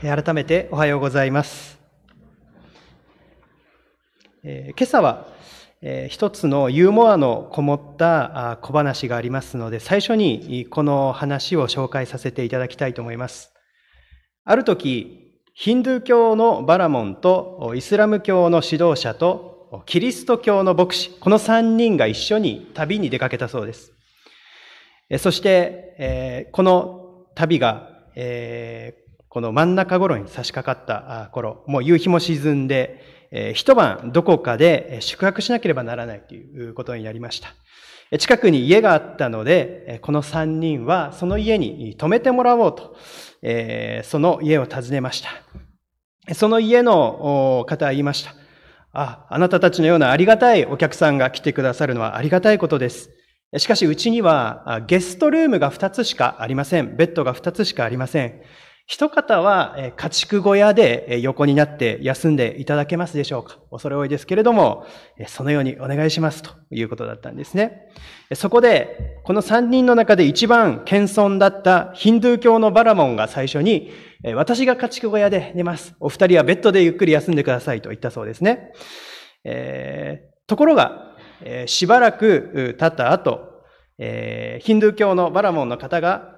改めておはようございます。え今朝は、え一つのユーモアのこもった小話がありますので、最初にこの話を紹介させていただきたいと思います。ある時、ヒンドゥー教のバラモンとイスラム教の指導者とキリスト教の牧師、この3人が一緒に旅に出かけたそうです。そして、えこの旅が、えこの真ん中頃に差し掛かった頃、もう夕日も沈んで、え一晩どこかで宿泊しなければならないということになりました。近くに家があったので、この三人はその家に泊めてもらおうと、えその家を訪ねました。その家の方は言いました。あ、あなたたちのようなありがたいお客さんが来てくださるのはありがたいことです。しかしうちにはゲストルームが2つしかありません。ベッドが2つしかありません。一方は家畜小屋で横になって休んでいただけますでしょうか？恐れ多いですけれども、そのようにお願いしますということだったんですね。そこで、この三人の中で一番謙遜だったヒンドゥー教のバラモンが最初に、私が家畜小屋で寝ます。お二人はベッドでゆっくり休んでくださいと言ったそうですね。えー、ところが、しばらく経った後、ヒンドゥー教のバラモンの方が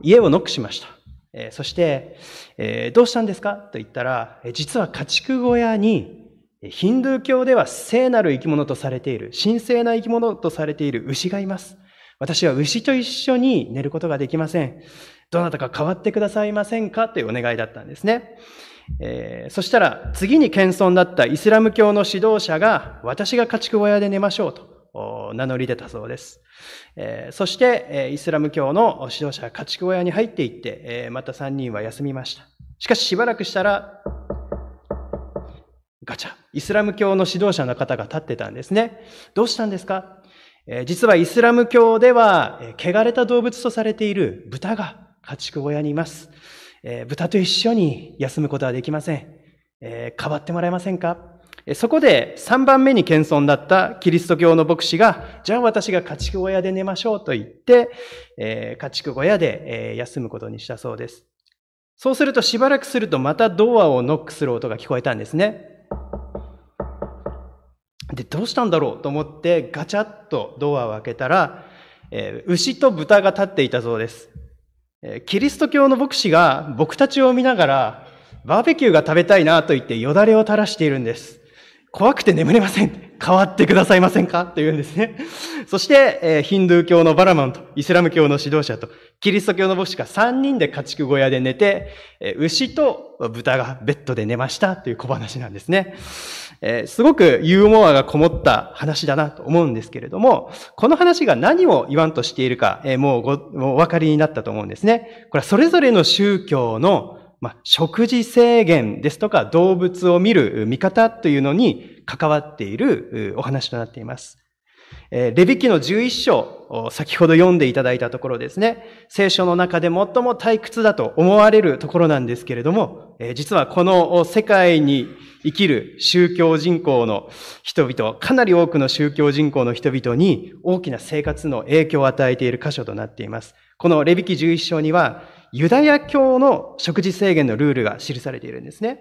家をノックしました。え、そして、え、どうしたんですか？と言ったら、実は家畜小屋に、ヒンドゥー教では聖なる生き物とされている、神聖な生き物とされている牛がいます。私は牛と一緒に寝ることができません。どなたか変わってくださいませんか？というお願いだったんですね。えー、そしたら、次に謙遜だったイスラム教の指導者が、私が家畜小屋で寝ましょうと。名乗り出たそうです。そして、イスラム教の指導者が家畜小屋に入っていって、また3人は休みました。しかししばらくしたら、ガチャ。イスラム教の指導者の方が立ってたんですね。どうしたんですか？実はイスラム教では、汚れた動物とされている豚が家畜小屋にいます。豚と一緒に休むことはできません。変わってもらえませんか？そこで3番目に謙遜だったキリスト教の牧師が、じゃあ私が家畜小屋で寝ましょうと言って、えー、家畜小屋で、えー、休むことにしたそうです。そうするとしばらくするとまたドアをノックする音が聞こえたんですね。で、どうしたんだろうと思ってガチャッとドアを開けたら、えー、牛と豚が立っていたそうです。キリスト教の牧師が僕たちを見ながら、バーベキューが食べたいなと言ってよだれを垂らしているんです。怖くて眠れません。変わってくださいませんか？と言うんですね。そして、えー、ヒンドゥー教のバラマンと、イスラム教の指導者と、キリスト教の牧師が3人で家畜小屋で寝て、えー、牛と豚がベッドで寝ましたという小話なんですね。えー、すごくユーモアがこもった話だなと思うんですけれども、この話が何を言わんとしているか、え、もうご、もうお分かりになったと思うんですね。これはそれぞれの宗教のまあ、食事制限ですとか動物を見る見方というのに関わっているお話となっています。レビキの11章、先ほど読んでいただいたところですね。聖書の中で最も退屈だと思われるところなんですけれども、実はこの世界に生きる宗教人口の人々、かなり多くの宗教人口の人々に大きな生活の影響を与えている箇所となっています。このレビキ11章には、ユダヤ教の食事制限のルールが記されているんですね。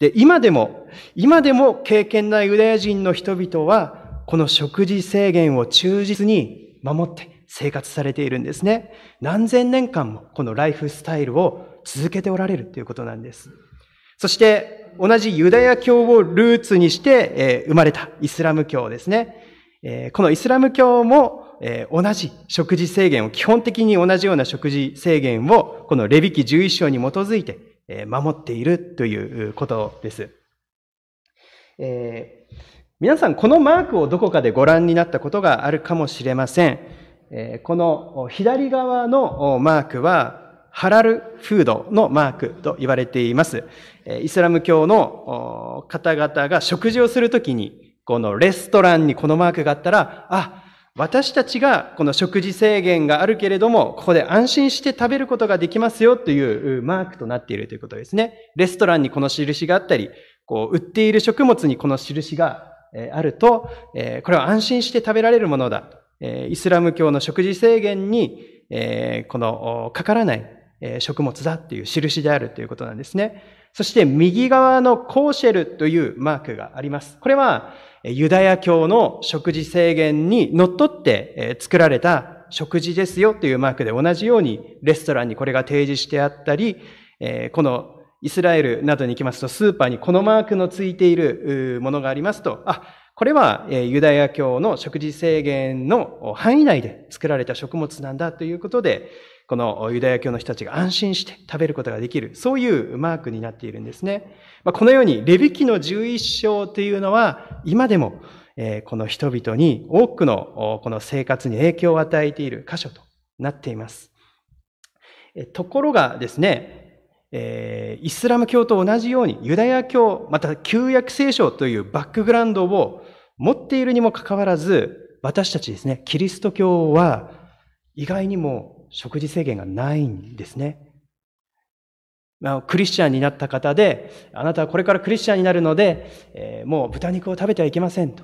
で、今でも、今でも敬虔ないユダヤ人の人々は、この食事制限を忠実に守って生活されているんですね。何千年間もこのライフスタイルを続けておられるということなんです。そして、同じユダヤ教をルーツにして、え生まれたイスラム教ですね。えこのイスラム教もえー、同じ食事制限を、基本的に同じような食事制限を、このレビキ11章に基づいて、えー、守っているということです。えー、皆さん、このマークをどこかでご覧になったことがあるかもしれません。えー、この左側のマークは、ハラルフードのマークと言われています。イスラム教の方々が食事をするときに、このレストランにこのマークがあったら、あ、私たちがこの食事制限があるけれども、ここで安心して食べることができますよというマークとなっているということですね。レストランにこの印があったり、こう、売っている食物にこの印があると、これは安心して食べられるものだ。イスラム教の食事制限に、この、かからない、食物だっていう印であるということなんですね。そして右側のコーシェルというマークがあります。これはユダヤ教の食事制限にのっって作られた食事ですよというマークで同じようにレストランにこれが提示してあったり、このイスラエルなどに行きますとスーパーにこのマークのついているものがありますと、あ、これはユダヤ教の食事制限の範囲内で作られた食物なんだということで、このユダヤ教の人たちが安心して食べることができる、そういうマークになっているんですね。まあこのように、レビキの11章というのは、今でも、この人々に多くのこの生活に影響を与えている箇所となっています。ところがですね、イスラム教と同じようにユダヤ教、また旧約聖書というバックグラウンドを持っているにもかかわらず、私たちですね、キリスト教は意外にも食事制限がないんですね。クリスチャンになった方で、あなたはこれからクリスチャンになるので、えー、もう豚肉を食べてはいけませんと。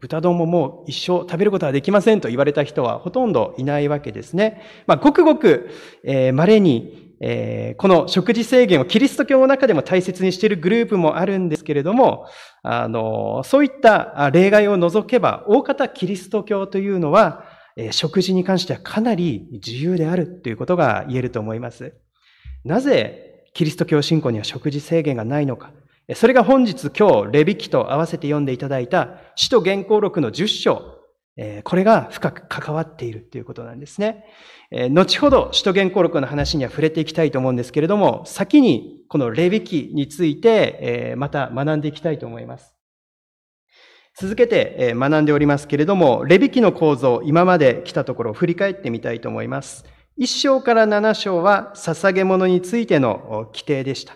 豚丼ももう一生食べることはできませんと言われた人はほとんどいないわけですね。まあ、ごくごく、えー、稀に、えー、この食事制限をキリスト教の中でも大切にしているグループもあるんですけれども、あの、そういった例外を除けば、大方キリスト教というのは、食事に関してはかなり自由であるということが言えると思います。なぜキリスト教信仰には食事制限がないのか。それが本日今日、レビキと合わせて読んでいただいた、使徒原稿録の10章。これが深く関わっているということなんですね。後ほど、使徒原稿録の話には触れていきたいと思うんですけれども、先にこのレビキについて、また学んでいきたいと思います。続けて学んでおりますけれども、レビキの構造、今まで来たところを振り返ってみたいと思います。1章から7章は捧げ物についての規定でした。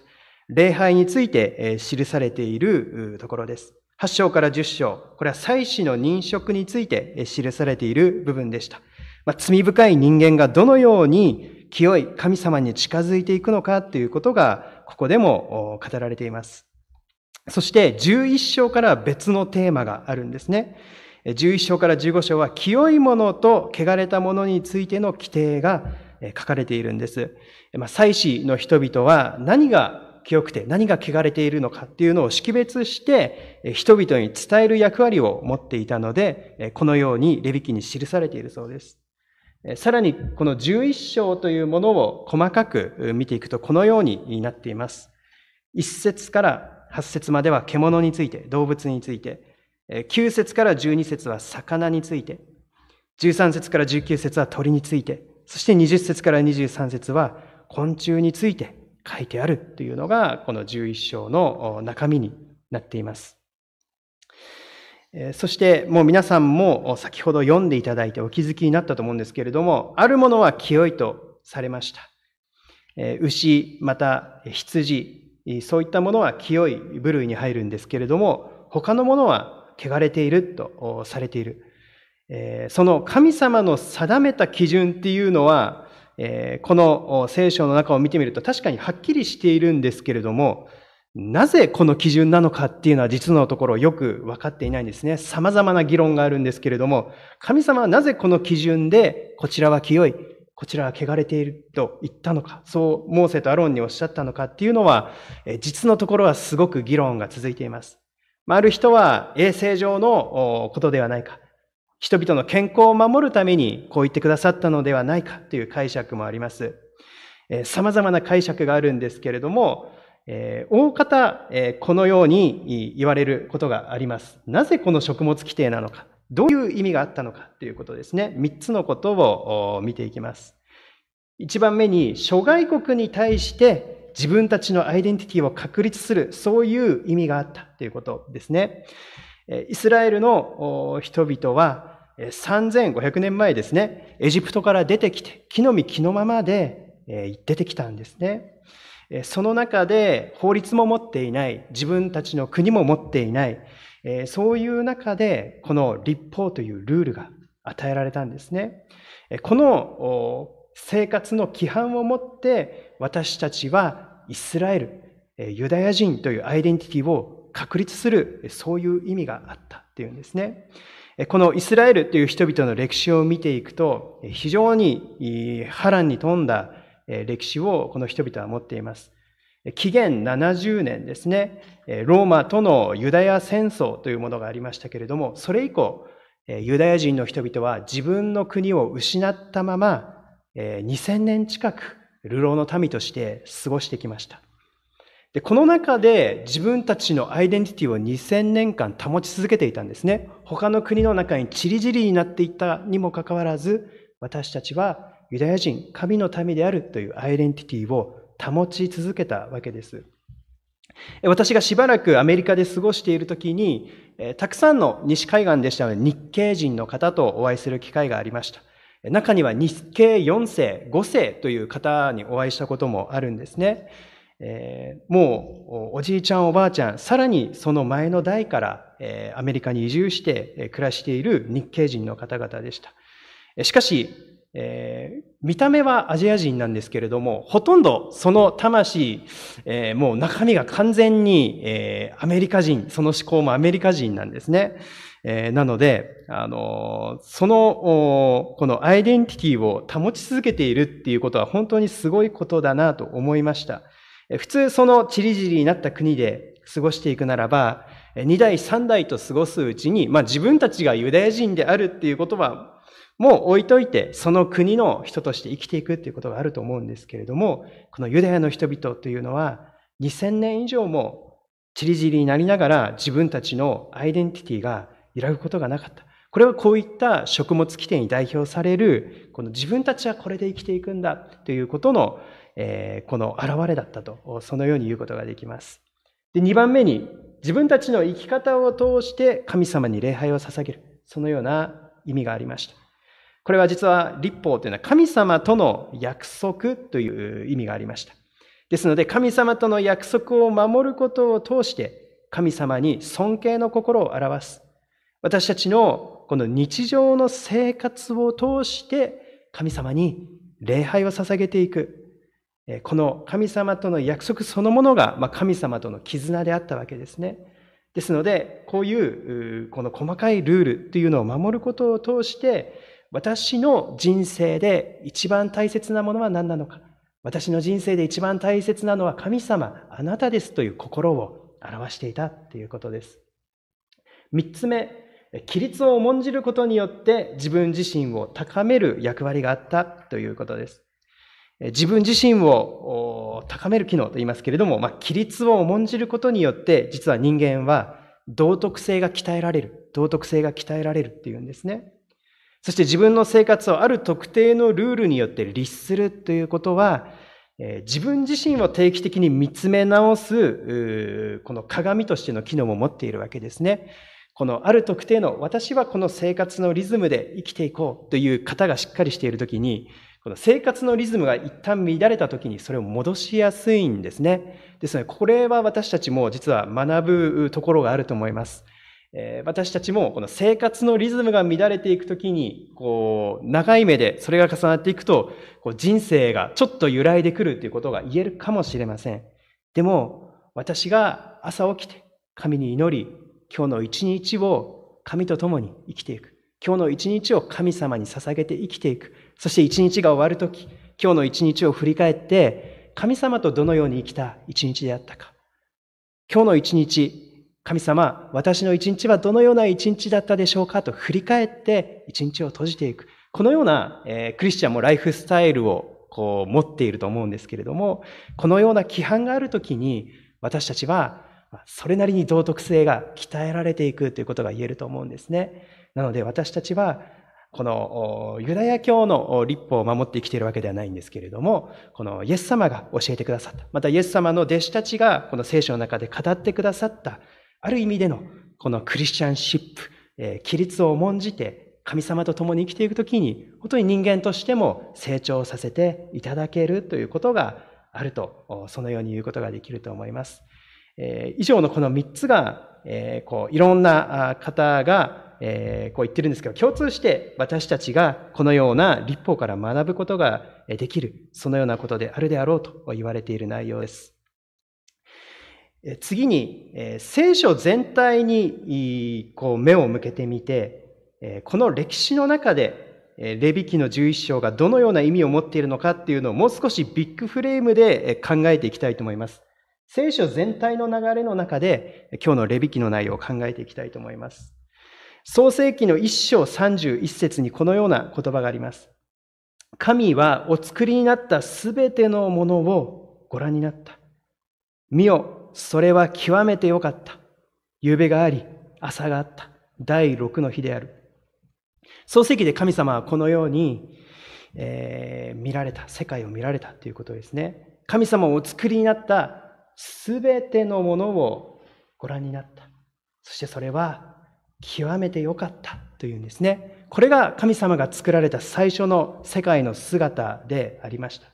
礼拝について記されているところです。8章から10章、これは祭祀の認職について記されている部分でした。まあ、罪深い人間がどのように清い神様に近づいていくのかということが、ここでも語られています。そして11章から別のテーマがあるんですね。11章から15章は清いものと汚れたものについての規定が書かれているんです。まあ、祭司の人々は何が清くて何が汚れているのかっていうのを識別して人々に伝える役割を持っていたので、このようにレビ記に記されているそうです。さらにこの11章というものを細かく見ていくとこのようになっています。一節から8節までは獣について、動物について、9節から12節は魚について、13節から19節は鳥について、そして20節から23節は昆虫について書いてあるというのが、この11章の中身になっています。そしてもう皆さんも先ほど読んでいただいてお気づきになったと思うんですけれども、あるものは清いとされました。牛、また羊、そういったものは清い部類に入るんですけれども、他のものは汚れているとされている。その神様の定めた基準っていうのは、この聖書の中を見てみると確かにはっきりしているんですけれども、なぜこの基準なのかっていうのは実のところよく分かっていないんですね。様々な議論があるんですけれども、神様はなぜこの基準でこちらは清い、こちらは汚れていると言ったのか、そうモーセとアロンにおっしゃったのかっていうのは、実のところはすごく議論が続いています。ある人は衛生上のことではないか、人々の健康を守るためにこう言ってくださったのではないかという解釈もあります。様々な解釈があるんですけれども、大方、このように言われることがあります。なぜこの食物規定なのか。どういう意味があったのかということですね。三つのことを見ていきます。一番目に、諸外国に対して自分たちのアイデンティティを確立する、そういう意味があったということですね。イスラエルの人々は、3500年前ですね、エジプトから出てきて、木の実木のままで出てきたんですね。その中で法律も持っていない、自分たちの国も持っていない、えそういう中で、この立法というルールが与えられたんですね。この生活の規範をもって、私たちはイスラエル、ユダヤ人というアイデンティティを確立する、そういう意味があったっていうんですね。このイスラエルという人々の歴史を見ていくと、非常に波乱に富んだ歴史をこの人々は持っています。紀元70年ですね、ローマとのユダヤ戦争というものがありましたけれども、それ以降、ユダヤ人の人々は自分の国を失ったまま、2000年近く流浪の民として過ごしてきました。で、この中で自分たちのアイデンティティを2000年間保ち続けていたんですね。他の国の中にチリジリになっていったにもかかわらず、私たちはユダヤ人、神の民であるというアイデンティティを保ち続けたわけです。私がしばらくアメリカで過ごしている時に、たくさんの西海岸でしたので日系人の方とお会いする機会がありました。中には日系4世、5世という方にお会いしたこともあるんですね。えー、もうおじいちゃんおばあちゃん、さらにその前の代から、えー、アメリカに移住して暮らしている日系人の方々でした。しかし、えー、見た目はアジア人なんですけれども、ほとんどその魂、えー、もう中身が完全に、えー、アメリカ人、その思考もアメリカ人なんですね。え、なので、あの、その、このアイデンティティを保ち続けているっていうことは本当にすごいことだなと思いました。普通そのチリジリになった国で過ごしていくならば、二代三代と過ごすうちに、まあ自分たちがユダヤ人であるっていうことは、もう置いといて、その国の人として生きていくっていうことがあると思うんですけれども、このユダヤの人々というのは、2000年以上もチリジリになりながら自分たちのアイデンティティが揺らぐことがなかった。これはこういった食物規定に代表される、この自分たちはこれで生きていくんだということの、えー、この現れだったと、そのように言うことができます。で、2番目に、自分たちの生き方を通して神様に礼拝を捧げる。そのような意味がありました。これは実は立法というのは神様との約束という意味がありました。ですので神様との約束を守ることを通して神様に尊敬の心を表す。私たちのこの日常の生活を通して神様に礼拝を捧げていく。この神様との約束そのものが神様との絆であったわけですね。ですので、こういうこの細かいルールというのを守ることを通して、私の人生で一番大切なものは何なのか。私の人生で一番大切なのは神様、あなたですという心を表していたということです。三つ目、規律を重んじることによって自分自身を高める役割があったということです。自分自身を高める機能と言いますけれども、まあ、規律を重んじることによって、実は人間は道徳性が鍛えられる。道徳性が鍛えられるっていうんですね。そして自分の生活をある特定のルールによって律するということは、自分自身を定期的に見つめ直す、この鏡としての機能も持っているわけですね。このある特定の私はこの生活のリズムで生きていこうという方がしっかりしているときに、この生活のリズムが一旦乱れたときにそれを戻しやすいんですね。ですので、これは私たちも実は学ぶところがあると思います。私たちもこの生活のリズムが乱れていくときに、こう、長い目でそれが重なっていくと、こう人生がちょっと揺らいでくるということが言えるかもしれません。でも、私が朝起きて神に祈り、今日の一日を神と共に生きていく。今日の一日を神様に捧げて生きていく。そして一日が終わるとき、今日の一日を振り返って、神様とどのように生きた一日であったか。今日の一日、神様、私の一日はどのような一日だったでしょうか？と振り返って一日を閉じていく。このような、えー、クリスチャンもライフスタイルをこう持っていると思うんですけれども、このような規範があるときに、私たちはそれなりに道徳性が鍛えられていくということが言えると思うんですね。なので私たちは、このユダヤ教の立法を守って生きているわけではないんですけれども、このイエス様が教えてくださった。またイエス様の弟子たちがこの聖書の中で語ってくださった、ある意味でのこのクリスチャンシップ、え規律を重んじて神様と共に生きていくときに、本当に人間としても成長させていただけるということがあると、そのように言うことができると思います。え以上のこの3つが、えこういろんな方が、えこう言ってるんですけど、共通して私たちがこのような立法から学ぶことができる、そのようなことであるであろうと言われている内容です。次に、聖書全体に目を向けてみて、この歴史の中でレビ記の11章がどのような意味を持っているのかっていうのをもう少しビッグフレームで考えていきたいと思います。聖書全体の流れの中で今日のレビ記の内容を考えていきたいと思います。創世記の1章31節にこのような言葉があります。神はお作りになったすべてのものをご覧になった。見よ、それは極めてよかった。夕べがあり、朝があった。第六の日である。創世記で神様はこのように、えー、見られた、世界を見られたということですね。神様をお作りになったすべてのものをご覧になった。そしてそれは極めて良かったというんですね。これが神様が作られた最初の世界の姿でありました。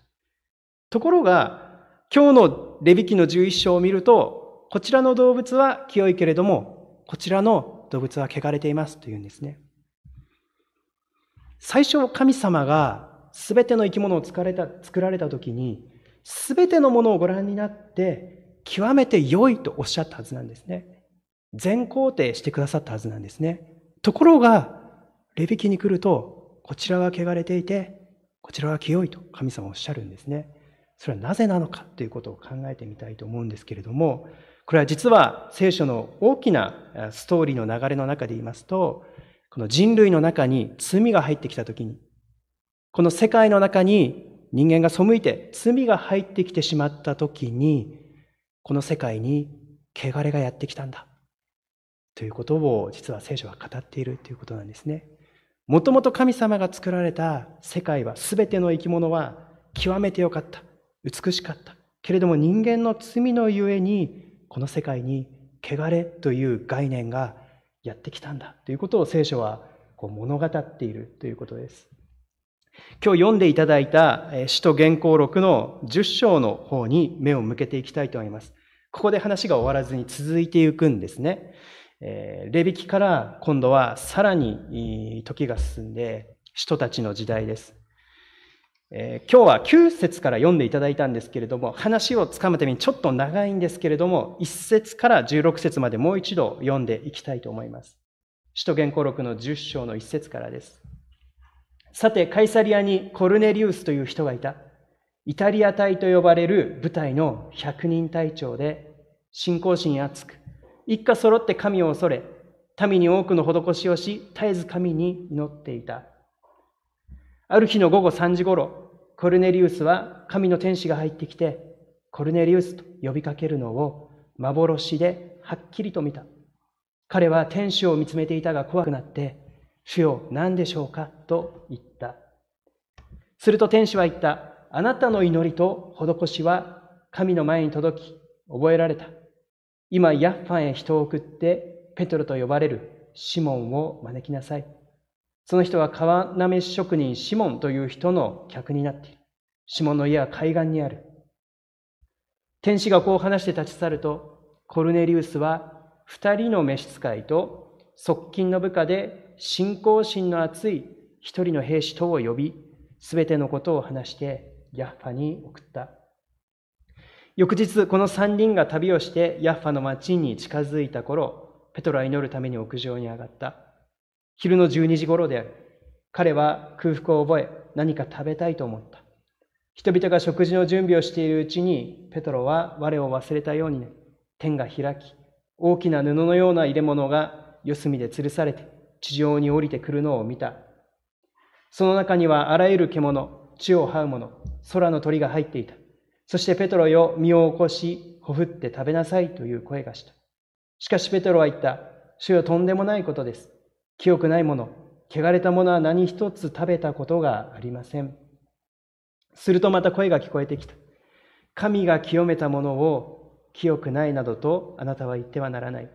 ところが、今日のレビ記の11章を見ると、こちらの動物は清いけれども、こちらの動物は汚れていますというんですね。最初神様が全ての生き物を作られた作られた時に、全てのものをご覧になって、極めて良いとおっしゃったはずなんですね。全肯定してくださったはずなんですね。ところが、レビ記に来ると、こちらは汚れていて、こちらは清いと神様おっしゃるんですね。それはなぜなのかということを考えてみたいと思うんですけれども、これは実は聖書の大きなストーリーの流れの中で言いますと、この人類の中に罪が入ってきたときに、この世界の中に人間が背いて罪が入ってきてしまった時に、この世界に汚れがやってきたんだ。ということを実は聖書は語っているということなんですね。もともと神様が作られた世界は全ての生き物は極めてよかった。美しかった。けれども人間の罪のゆえにこの世界に汚れという概念がやってきたんだということを聖書はこう物語っているということです。今日読んでいただいた使徒原稿録の10章の方に目を向けていきたいと思います。ここで話が終わらずに続いていくんですね。レビキから今度はさらに時が進んで、人たちの時代です。え今日は9節から読んでいただいたんですけれども、話をつかむためにちょっと長いんですけれども、1節から16節までもう一度読んでいきたいと思います。使徒原稿録の10章の1節からです。さて、カイサリアにコルネリウスという人がいた。イタリア隊と呼ばれる部隊の百人隊長で、信仰心厚く、一家揃って神を恐れ、民に多くの施しをし、絶えず神に祈っていた。ある日の午後3時頃、コルネリウスは神の天使が入ってきて、コルネリウスと呼びかけるのを幻ではっきりと見た。彼は天使を見つめていたが怖くなって、主よ、何でしょうかと言った。すると天使は言った。あなたの祈りと施しは神の前に届き、覚えられた。今、ヤッファンへ人を送って、ペトロと呼ばれるシモンを招きなさい。その人は川なめ職人シモンという人の客になっている。シモンの家は海岸にある。天使がこう話して立ち去ると、コルネリウスは二人の召使いと側近の部下で信仰心の厚い一人の兵士とを呼び、すべてのことを話してヤッファに送った。翌日、この三人が旅をしてヤッファの町に近づいた頃、ペトロは祈るために屋上に上がった。昼の12時頃である。彼は空腹を覚え、何か食べたいと思った。人々が食事の準備をしているうちに、ペトロは我を忘れたようにね、天が開き、大きな布のような入れ物が四隅で吊るされて、地上に降りてくるのを見た。その中にはあらゆる獣、地を這う者、空の鳥が入っていた。そしてペトロよ、身を起こし、ほふって食べなさいという声がした。しかしペトロは言った。主よとんでもないことです。清くないもの、汚れたものは何一つ食べたことがありません。するとまた声が聞こえてきた。神が清めたものを清くないなどとあなたは言ってはならない。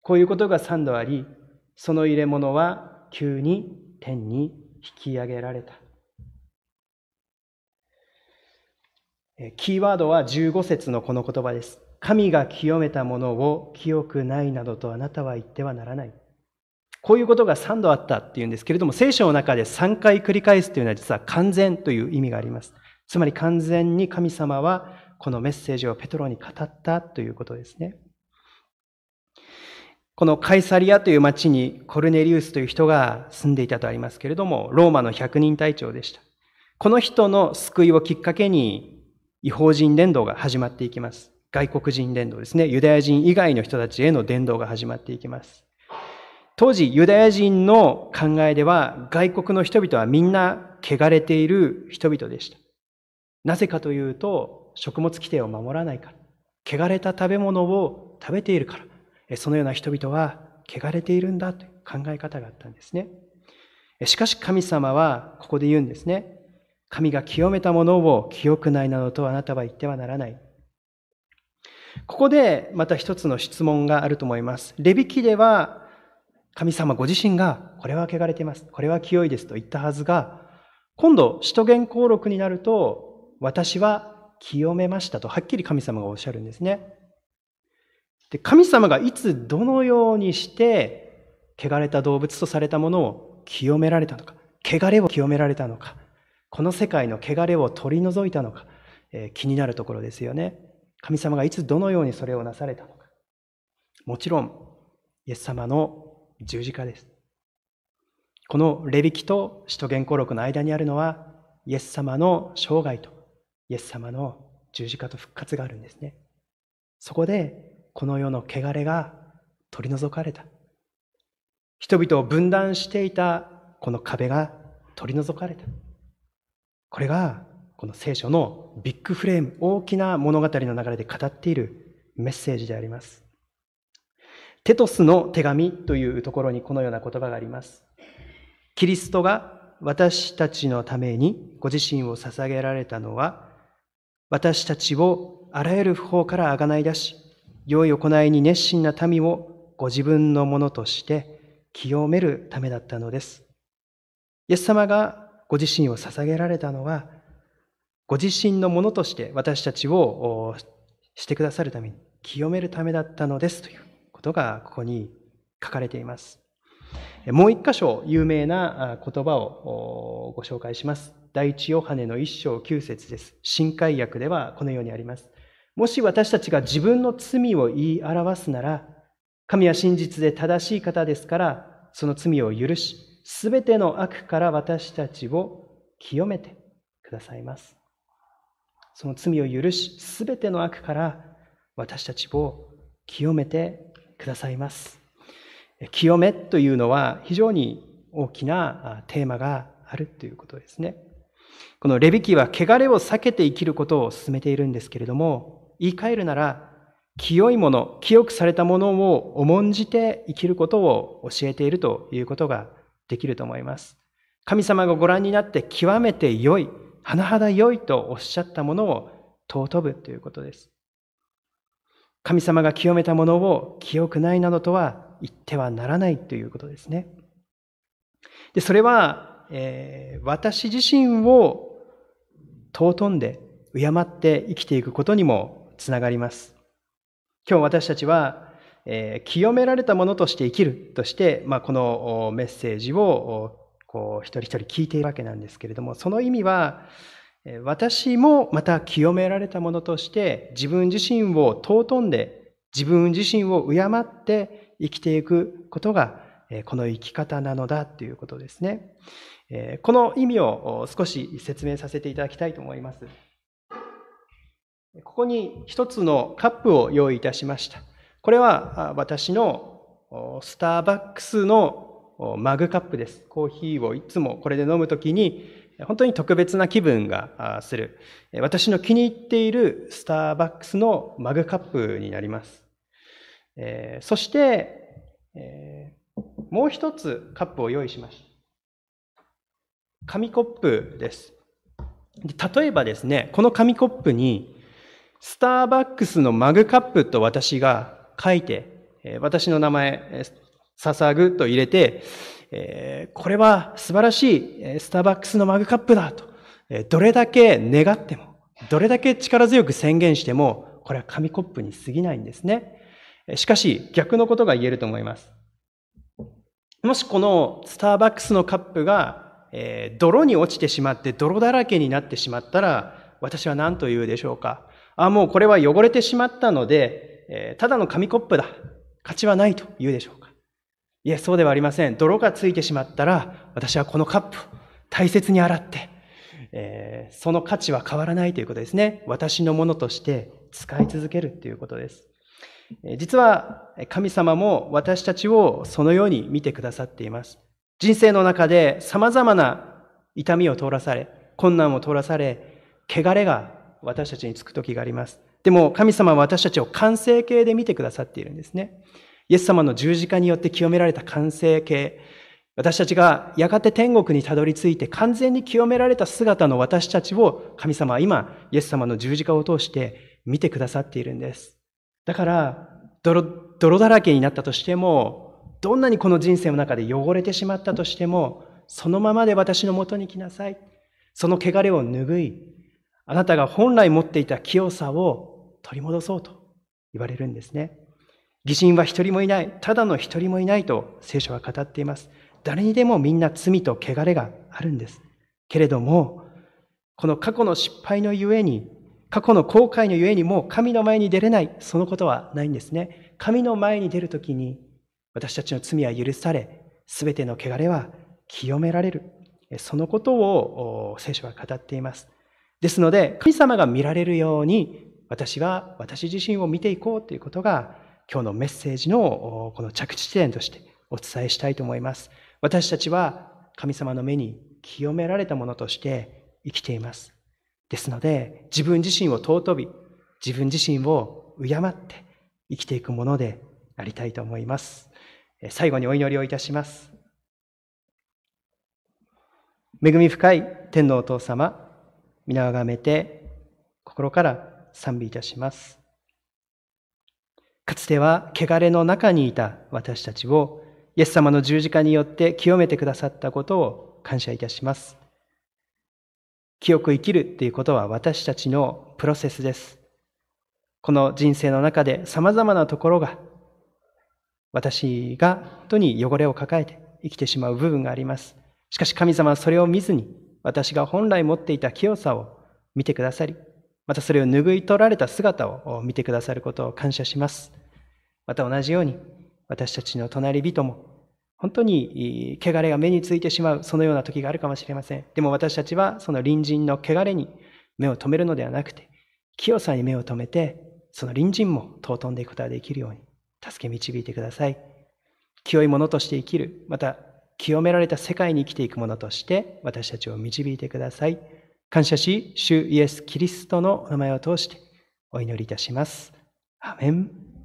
こういうことが三度あり、その入れ物は急に天に引き上げられた。キーワードは15節のこの言葉です。神が清めたものを清くないなどとあなたは言ってはならない。こういうことが3度あったっていうんですけれども、聖書の中で3回繰り返すというのは実は完全という意味があります。つまり完全に神様はこのメッセージをペトロに語ったということですね。このカイサリアという町にコルネリウスという人が住んでいたとありますけれども、ローマの百人隊長でした。この人の救いをきっかけに違法人伝道が始まっていきます。外国人伝道ですね。ユダヤ人以外の人たちへの伝道が始まっていきます。当時、ユダヤ人の考えでは、外国の人々はみんな汚れている人々でした。なぜかというと、食物規定を守らないから。汚れた食べ物を食べているから。そのような人々は汚れているんだという考え方があったんですね。しかし神様はここで言うんですね。神が清めたものを清くないなどとあなたは言ってはならない。ここでまた一つの質問があると思います。レビキでは神様ご自身がこれは汚れています。これは清いですと言ったはずが、今度、使徒言行録になると、私は清めましたとはっきり神様がおっしゃるんですね。で、神様がいつどのようにして、汚れた動物とされたものを清められたのか、汚れを清められたのか、この世界の汚れを取り除いたのか、えー、気になるところですよね。神様がいつどのようにそれをなされたのか。もちろん、イエス様の十字架です。このレビキと使徒言行録の間にあるのは、イエス様の生涯とイエス様の十字架と復活があるんですね。そこでこの世の汚れが取り除かれた。人々を分断していたこの壁が取り除かれた。これがこの聖書のビッグフレーム、大きな物語の流れで語っているメッセージであります。テトスの手紙というところにこのような言葉があります。キリストが私たちのためにご自身を捧げられたのは、私たちをあらゆる不法からあがない出し、良い行いに熱心な民をご自分のものとして清めるためだったのです。イエス様がご自身を捧げられたのは、ご自身のものとして私たちをしてくださるために清めるためだったのですということがここに書かれています。もう一箇所有名な言葉をご紹介します。第一ヨハネの一章九節です。新海訳ではこのようにあります。もし私たちが自分の罪を言い表すなら、神は真実で正しい方ですから、その罪を許し、すべての悪から私たちを清めてくださいます。その罪を許し、すべての悪から私たちを清めてくださいます。清めというのは非常に大きなテーマがあるということですね。このレビキは汚れを避けて生きることを進めているんですけれども、言い換えるなら、清いもの、清くされたものを重んじて生きることを教えているということができると思います。神様がご覧になって極めて良い、甚だ良いとおっしゃったものを尊ぶということです。神様が清めたものを清くないなどとは言ってはならないということですね。で、それは、えー、私自身を尊んで敬って生きていくことにもつながります。今日私たちは、えー、清められたものとして生きるとして、まあ、このメッセージをこう一人一人聞いているわけなんですけれども、その意味は、私もまた清められたものとして自分自身を尊んで自分自身を敬って生きていくことがこの生き方なのだということですね。この意味を少し説明させていただきたいと思います。ここに一つのカップを用意いたしました。これは私のスターバックスのマグカップです。コーヒーをいつもこれで飲むときに本当に特別な気分がする。私の気に入っているスターバックスのマグカップになります。えそしてえ、もう一つカップを用意しました。紙コップです。例えばですね、この紙コップにスターバックスのマグカップと私が書いて、私の名前、捧ぐと入れてえ、これは素晴らしいスターバックスのマグカップだとえ、どれだけ願っても、どれだけ力強く宣言しても、これは紙コップに過ぎないんですね。しかし、逆のことが言えると思います。もしこのスターバックスのカップがえ、泥に落ちてしまって泥だらけになってしまったら、私は何と言うでしょうか。あ、もうこれは汚れてしまったので、えー、ただの紙コップだ。価値はないと言うでしょうかいえ、そうではありません。泥がついてしまったら、私はこのカップ、大切に洗って、えー、その価値は変わらないということですね。私のものとして使い続けるということです。実は神様も私たちをそのように見てくださっています。人生の中で様々な痛みを通らされ、困難を通らされ、汚れが私たちにつく時があります。でも神様は私たちを完成形で見てくださっているんですね。イエス様の十字架によって清められた完成形。私たちがやがて天国にたどり着いて完全に清められた姿の私たちを神様は今、イエス様の十字架を通して見てくださっているんです。だから、泥、泥だらけになったとしても、どんなにこの人生の中で汚れてしまったとしても、そのままで私のもとに来なさい。その汚れを拭い、あなたが本来持っていた清さを取り戻そうと言われるんですね。義人は一人もいない、ただの一人もいないと聖書は語っています。誰にでもみんな罪と汚れがあるんです。けれども、この過去の失敗のゆえに、過去の後悔のゆえにもう神の前に出れない、そのことはないんですね。神の前に出るときに、私たちの罪は許され、すべての汚れは清められる。そのことを聖書は語っています。ですので、神様が見られるように、私は私自身を見ていこうということが、今日のメッセージのこの着地点としてお伝えしたいと思います。私たちは神様の目に清められたものとして生きています。ですので、自分自身を尊び、自分自身を敬って生きていくものでありたいと思います。最後にお祈りをいたします。恵み深い天のお父様、皆をがめて心から賛美いたします。かつては汚れの中にいた私たちをイエス様の十字架によって清めてくださったことを感謝いたします。清く生きるっていうことは私たちのプロセスです。この人生の中で様々なところが私が本当に汚れを抱えて生きてしまう部分があります。しかし神様はそれを見ずに私が本来持っていた清さを見てくださり、またそれを拭い取られた姿を見てくださることを感謝します。また同じように私たちの隣人も、本当に汚れが目についてしまう、そのような時があるかもしれません。でも私たちはその隣人の汚れに目を留めるのではなくて、清さに目を留めて、その隣人も尊んでいくことができるように、助け導いてください。清いものとして生きる、また清められた世界に生きていくものとして私たちを導いてください。感謝し、主イエス・キリストの名前を通してお祈りいたします。アメン。